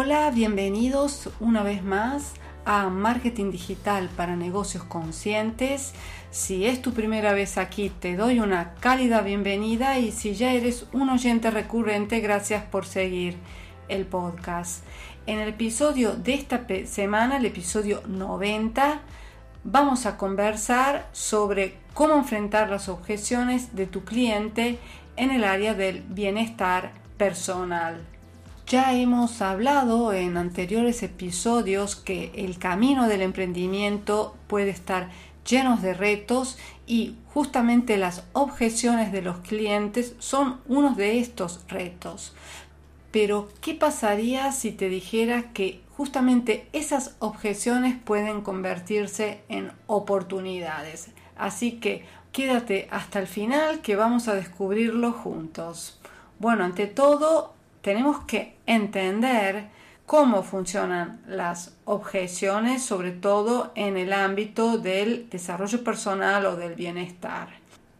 Hola, bienvenidos una vez más a Marketing Digital para Negocios Conscientes. Si es tu primera vez aquí, te doy una cálida bienvenida y si ya eres un oyente recurrente, gracias por seguir el podcast. En el episodio de esta semana, el episodio 90, vamos a conversar sobre cómo enfrentar las objeciones de tu cliente en el área del bienestar personal. Ya hemos hablado en anteriores episodios que el camino del emprendimiento puede estar lleno de retos y justamente las objeciones de los clientes son uno de estos retos. Pero, ¿qué pasaría si te dijera que justamente esas objeciones pueden convertirse en oportunidades? Así que quédate hasta el final que vamos a descubrirlo juntos. Bueno, ante todo, tenemos que entender cómo funcionan las objeciones, sobre todo en el ámbito del desarrollo personal o del bienestar.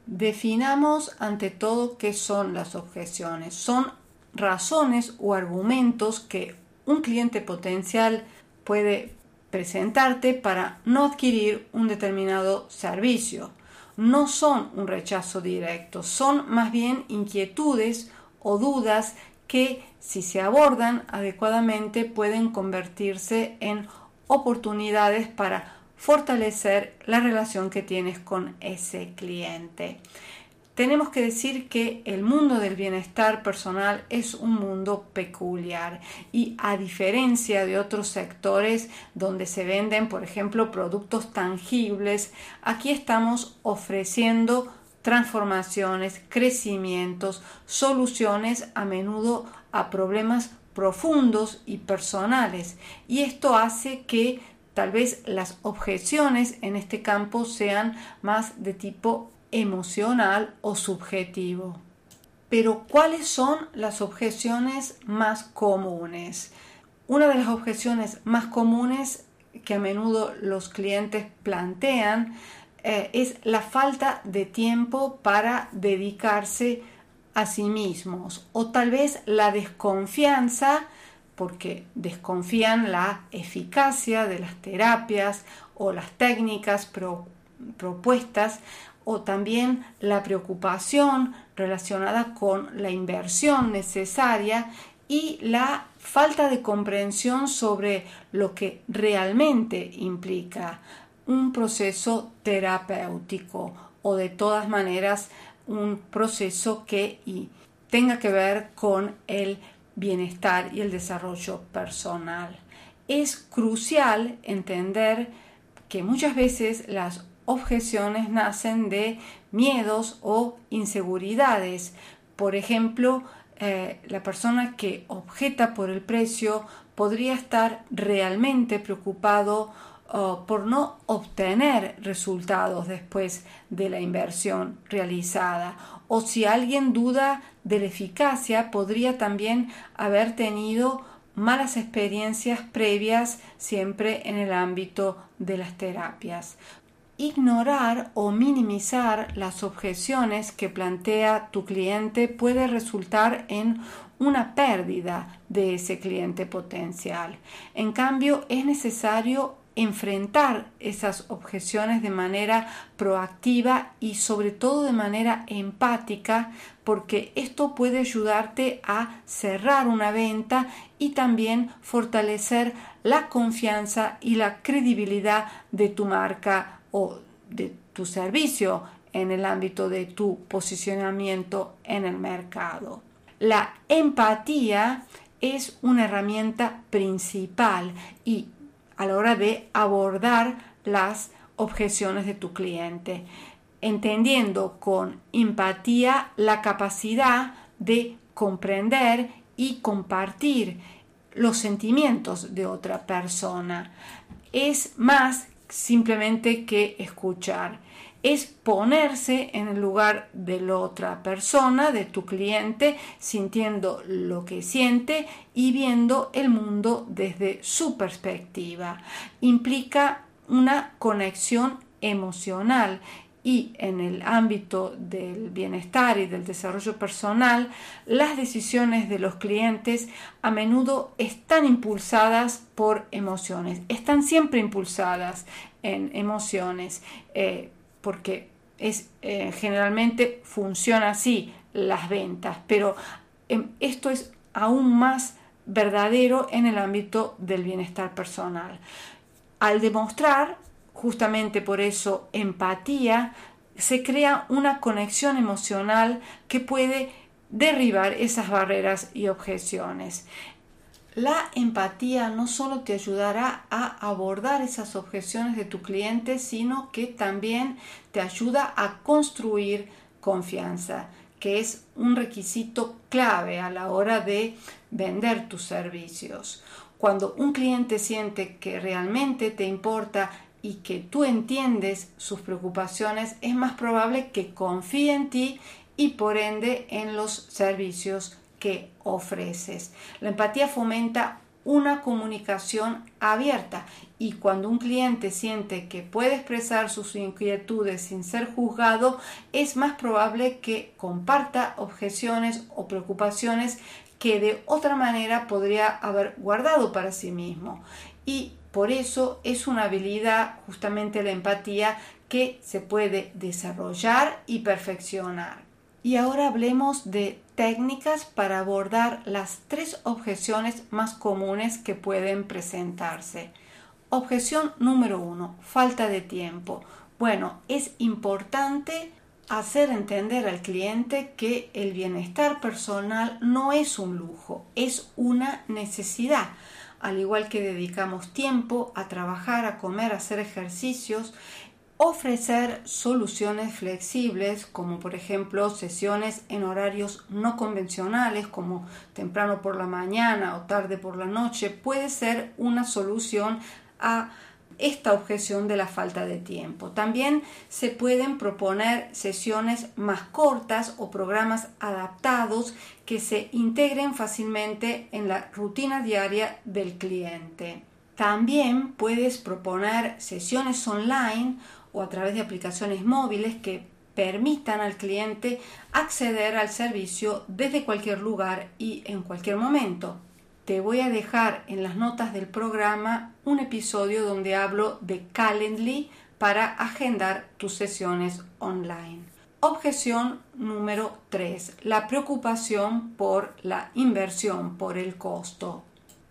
Definamos ante todo qué son las objeciones. Son razones o argumentos que un cliente potencial puede presentarte para no adquirir un determinado servicio. No son un rechazo directo, son más bien inquietudes o dudas que si se abordan adecuadamente pueden convertirse en oportunidades para fortalecer la relación que tienes con ese cliente. Tenemos que decir que el mundo del bienestar personal es un mundo peculiar y a diferencia de otros sectores donde se venden, por ejemplo, productos tangibles, aquí estamos ofreciendo transformaciones, crecimientos, soluciones a menudo a problemas profundos y personales. Y esto hace que tal vez las objeciones en este campo sean más de tipo emocional o subjetivo. Pero ¿cuáles son las objeciones más comunes? Una de las objeciones más comunes que a menudo los clientes plantean eh, es la falta de tiempo para dedicarse a sí mismos. O tal vez la desconfianza porque desconfían la eficacia de las terapias o las técnicas propuestas o también la preocupación relacionada con la inversión necesaria y la falta de comprensión sobre lo que realmente implica un proceso terapéutico o de todas maneras un proceso que tenga que ver con el bienestar y el desarrollo personal. Es crucial entender que muchas veces las objeciones nacen de miedos o inseguridades. Por ejemplo, eh, la persona que objeta por el precio podría estar realmente preocupado por no obtener resultados después de la inversión realizada. O si alguien duda de la eficacia, podría también haber tenido malas experiencias previas siempre en el ámbito de las terapias. Ignorar o minimizar las objeciones que plantea tu cliente puede resultar en una pérdida de ese cliente potencial. En cambio, es necesario enfrentar esas objeciones de manera proactiva y sobre todo de manera empática porque esto puede ayudarte a cerrar una venta y también fortalecer la confianza y la credibilidad de tu marca o de tu servicio en el ámbito de tu posicionamiento en el mercado. La empatía es una herramienta principal y a la hora de abordar las objeciones de tu cliente, entendiendo con empatía la capacidad de comprender y compartir los sentimientos de otra persona. Es más simplemente que escuchar. Es ponerse en el lugar de la otra persona, de tu cliente, sintiendo lo que siente y viendo el mundo desde su perspectiva. Implica una conexión emocional y en el ámbito del bienestar y del desarrollo personal, las decisiones de los clientes a menudo están impulsadas por emociones, están siempre impulsadas en emociones, eh, porque es, eh, generalmente funciona así las ventas, pero em, esto es aún más verdadero en el ámbito del bienestar personal. Al demostrar justamente por eso empatía, se crea una conexión emocional que puede derribar esas barreras y objeciones. La empatía no solo te ayudará a abordar esas objeciones de tu cliente, sino que también te ayuda a construir confianza, que es un requisito clave a la hora de vender tus servicios. Cuando un cliente siente que realmente te importa y que tú entiendes sus preocupaciones, es más probable que confíe en ti y por ende en los servicios que ofreces. La empatía fomenta una comunicación abierta y cuando un cliente siente que puede expresar sus inquietudes sin ser juzgado, es más probable que comparta objeciones o preocupaciones que de otra manera podría haber guardado para sí mismo. Y por eso es una habilidad, justamente la empatía, que se puede desarrollar y perfeccionar. Y ahora hablemos de técnicas para abordar las tres objeciones más comunes que pueden presentarse. Objeción número uno, falta de tiempo. Bueno, es importante hacer entender al cliente que el bienestar personal no es un lujo, es una necesidad al igual que dedicamos tiempo a trabajar, a comer, a hacer ejercicios, ofrecer soluciones flexibles como por ejemplo sesiones en horarios no convencionales como temprano por la mañana o tarde por la noche puede ser una solución a esta objeción de la falta de tiempo. También se pueden proponer sesiones más cortas o programas adaptados que se integren fácilmente en la rutina diaria del cliente. También puedes proponer sesiones online o a través de aplicaciones móviles que permitan al cliente acceder al servicio desde cualquier lugar y en cualquier momento te voy a dejar en las notas del programa un episodio donde hablo de Calendly para agendar tus sesiones online. Objeción número 3. La preocupación por la inversión, por el costo.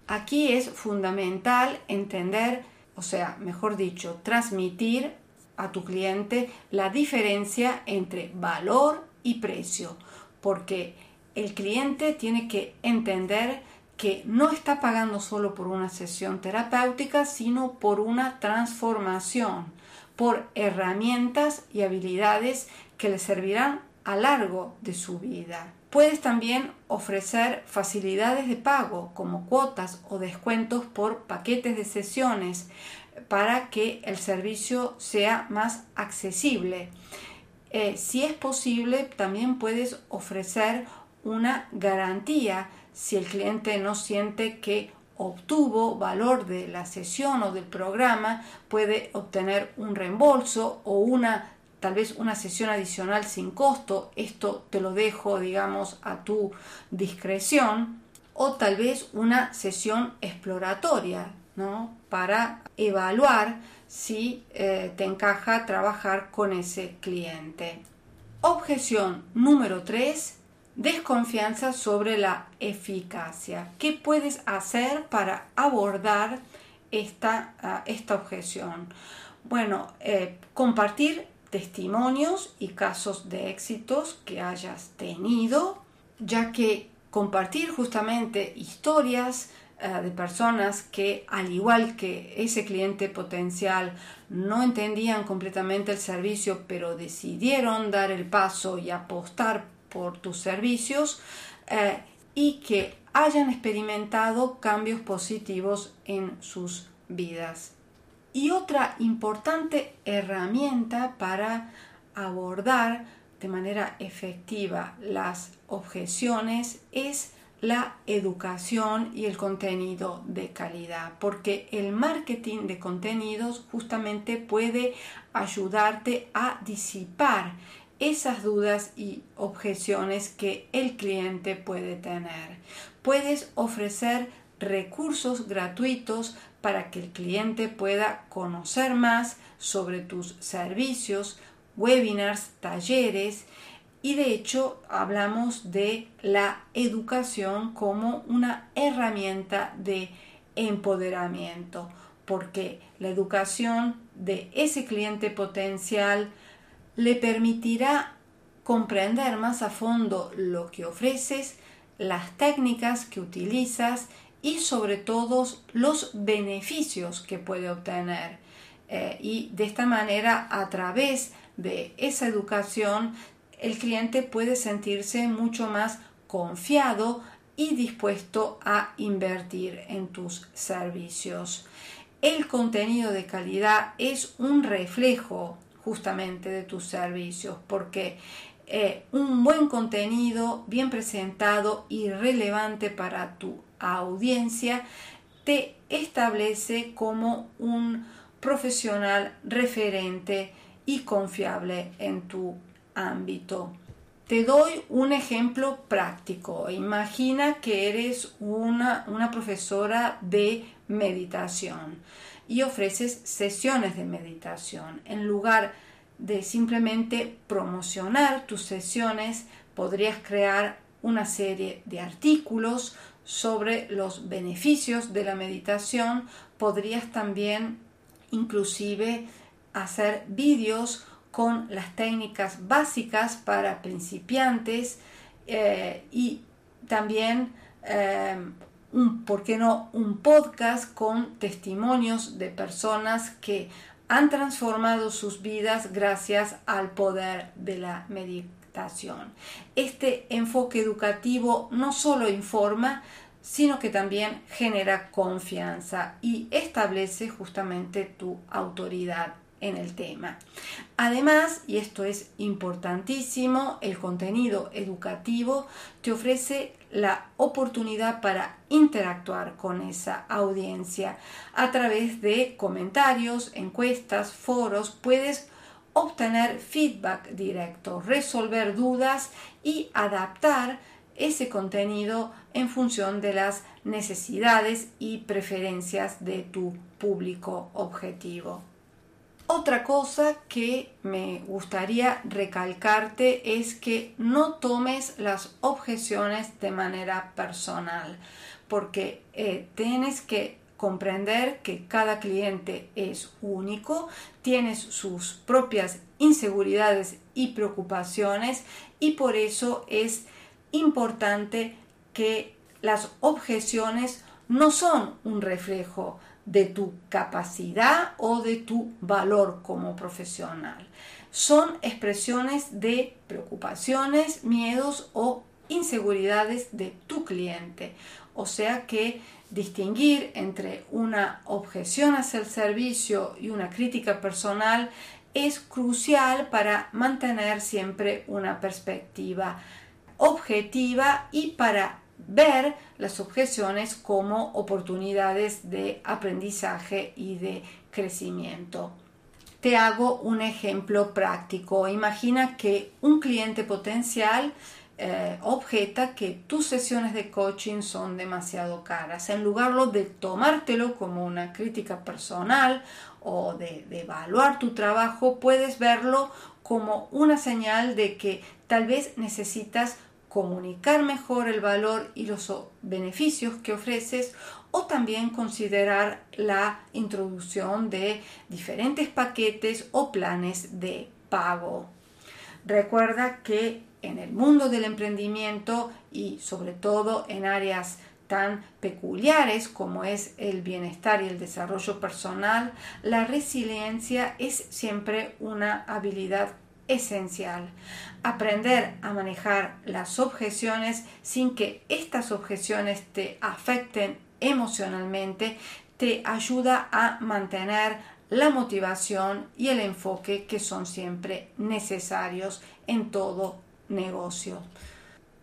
Aquí es fundamental entender, o sea, mejor dicho, transmitir a tu cliente la diferencia entre valor y precio, porque el cliente tiene que entender que no está pagando solo por una sesión terapéutica, sino por una transformación, por herramientas y habilidades que le servirán a largo de su vida. Puedes también ofrecer facilidades de pago como cuotas o descuentos por paquetes de sesiones para que el servicio sea más accesible. Eh, si es posible, también puedes ofrecer una garantía si el cliente no siente que obtuvo valor de la sesión o del programa, puede obtener un reembolso o una tal vez una sesión adicional sin costo, esto te lo dejo digamos a tu discreción, o tal vez una sesión exploratoria, ¿no? Para evaluar si eh, te encaja trabajar con ese cliente. Objeción número 3 desconfianza sobre la eficacia. ¿Qué puedes hacer para abordar esta, ah, esta objeción? Bueno, eh, compartir testimonios y casos de éxitos que hayas tenido, ya que compartir justamente historias ah, de personas que al igual que ese cliente potencial no entendían completamente el servicio pero decidieron dar el paso y apostar por tus servicios eh, y que hayan experimentado cambios positivos en sus vidas. Y otra importante herramienta para abordar de manera efectiva las objeciones es la educación y el contenido de calidad, porque el marketing de contenidos justamente puede ayudarte a disipar esas dudas y objeciones que el cliente puede tener. Puedes ofrecer recursos gratuitos para que el cliente pueda conocer más sobre tus servicios, webinars, talleres y de hecho hablamos de la educación como una herramienta de empoderamiento, porque la educación de ese cliente potencial le permitirá comprender más a fondo lo que ofreces, las técnicas que utilizas y sobre todo los beneficios que puede obtener. Eh, y de esta manera, a través de esa educación, el cliente puede sentirse mucho más confiado y dispuesto a invertir en tus servicios. El contenido de calidad es un reflejo justamente de tus servicios porque eh, un buen contenido bien presentado y relevante para tu audiencia te establece como un profesional referente y confiable en tu ámbito. Te doy un ejemplo práctico. Imagina que eres una, una, profesora de meditación y ofreces sesiones de meditación. En lugar de simplemente promocionar tus sesiones, podrías crear una serie de artículos sobre los beneficios de la meditación. Podrías también inclusive hacer vídeos con las técnicas básicas para principiantes eh, y también, eh, un, ¿por qué no?, un podcast con testimonios de personas que han transformado sus vidas gracias al poder de la meditación. Este enfoque educativo no solo informa, sino que también genera confianza y establece justamente tu autoridad en el tema. Además, y esto es importantísimo, el contenido educativo te ofrece la oportunidad para interactuar con esa audiencia a través de comentarios, encuestas, foros, puedes obtener feedback directo, resolver dudas y adaptar ese contenido en función de las necesidades y preferencias de tu público objetivo. Otra cosa que me gustaría recalcarte es que no tomes las objeciones de manera personal, porque eh, tienes que comprender que cada cliente es único, tienes sus propias inseguridades y preocupaciones y por eso es importante que las objeciones no son un reflejo de tu capacidad o de tu valor como profesional. Son expresiones de preocupaciones, miedos o inseguridades de tu cliente. O sea que distinguir entre una objeción hacia el servicio y una crítica personal es crucial para mantener siempre una perspectiva objetiva y para ver las objeciones como oportunidades de aprendizaje y de crecimiento. Te hago un ejemplo práctico. Imagina que un cliente potencial eh, objeta que tus sesiones de coaching son demasiado caras. En lugar de tomártelo como una crítica personal o de, de evaluar tu trabajo, puedes verlo como una señal de que tal vez necesitas comunicar mejor el valor y los beneficios que ofreces o también considerar la introducción de diferentes paquetes o planes de pago. Recuerda que en el mundo del emprendimiento y sobre todo en áreas tan peculiares como es el bienestar y el desarrollo personal, la resiliencia es siempre una habilidad esencial. Aprender a manejar las objeciones sin que estas objeciones te afecten emocionalmente te ayuda a mantener la motivación y el enfoque que son siempre necesarios en todo negocio.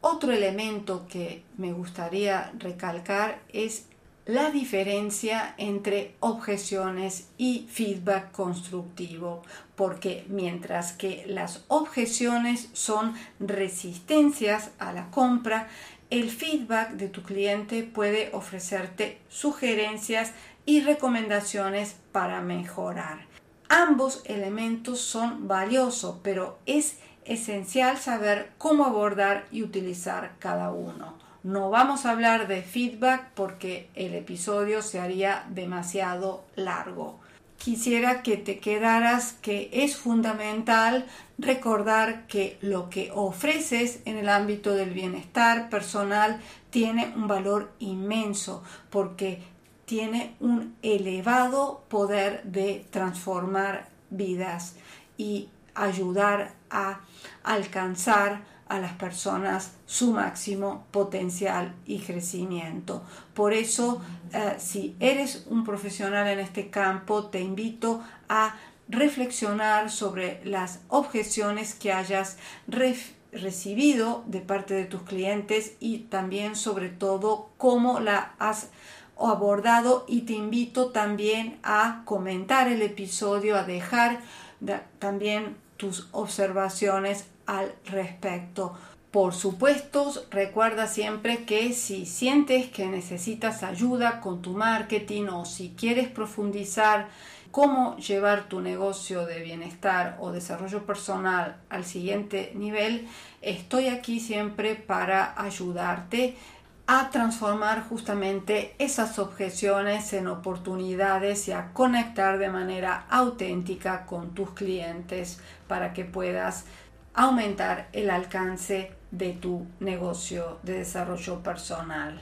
Otro elemento que me gustaría recalcar es la diferencia entre objeciones y feedback constructivo, porque mientras que las objeciones son resistencias a la compra, el feedback de tu cliente puede ofrecerte sugerencias y recomendaciones para mejorar. Ambos elementos son valiosos, pero es esencial saber cómo abordar y utilizar cada uno. No vamos a hablar de feedback porque el episodio se haría demasiado largo. Quisiera que te quedaras que es fundamental recordar que lo que ofreces en el ámbito del bienestar personal tiene un valor inmenso porque tiene un elevado poder de transformar vidas y ayudar a alcanzar a las personas su máximo potencial y crecimiento. Por eso, eh, si eres un profesional en este campo, te invito a reflexionar sobre las objeciones que hayas recibido de parte de tus clientes y también sobre todo cómo la has abordado y te invito también a comentar el episodio, a dejar también tus observaciones al respecto. Por supuesto, recuerda siempre que si sientes que necesitas ayuda con tu marketing o si quieres profundizar cómo llevar tu negocio de bienestar o desarrollo personal al siguiente nivel, estoy aquí siempre para ayudarte a transformar justamente esas objeciones en oportunidades y a conectar de manera auténtica con tus clientes para que puedas aumentar el alcance de tu negocio de desarrollo personal.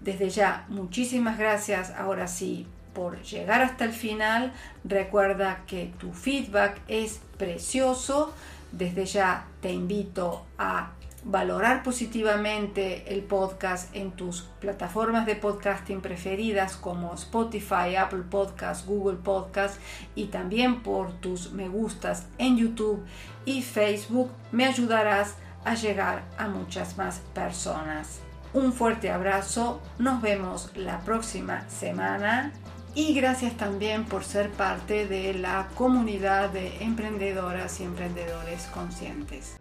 Desde ya, muchísimas gracias ahora sí por llegar hasta el final. Recuerda que tu feedback es precioso. Desde ya te invito a valorar positivamente el podcast en tus plataformas de podcasting preferidas como Spotify, Apple Podcast, Google Podcast y también por tus me gustas en YouTube y Facebook me ayudarás a llegar a muchas más personas. Un fuerte abrazo, nos vemos la próxima semana y gracias también por ser parte de la comunidad de emprendedoras y emprendedores conscientes.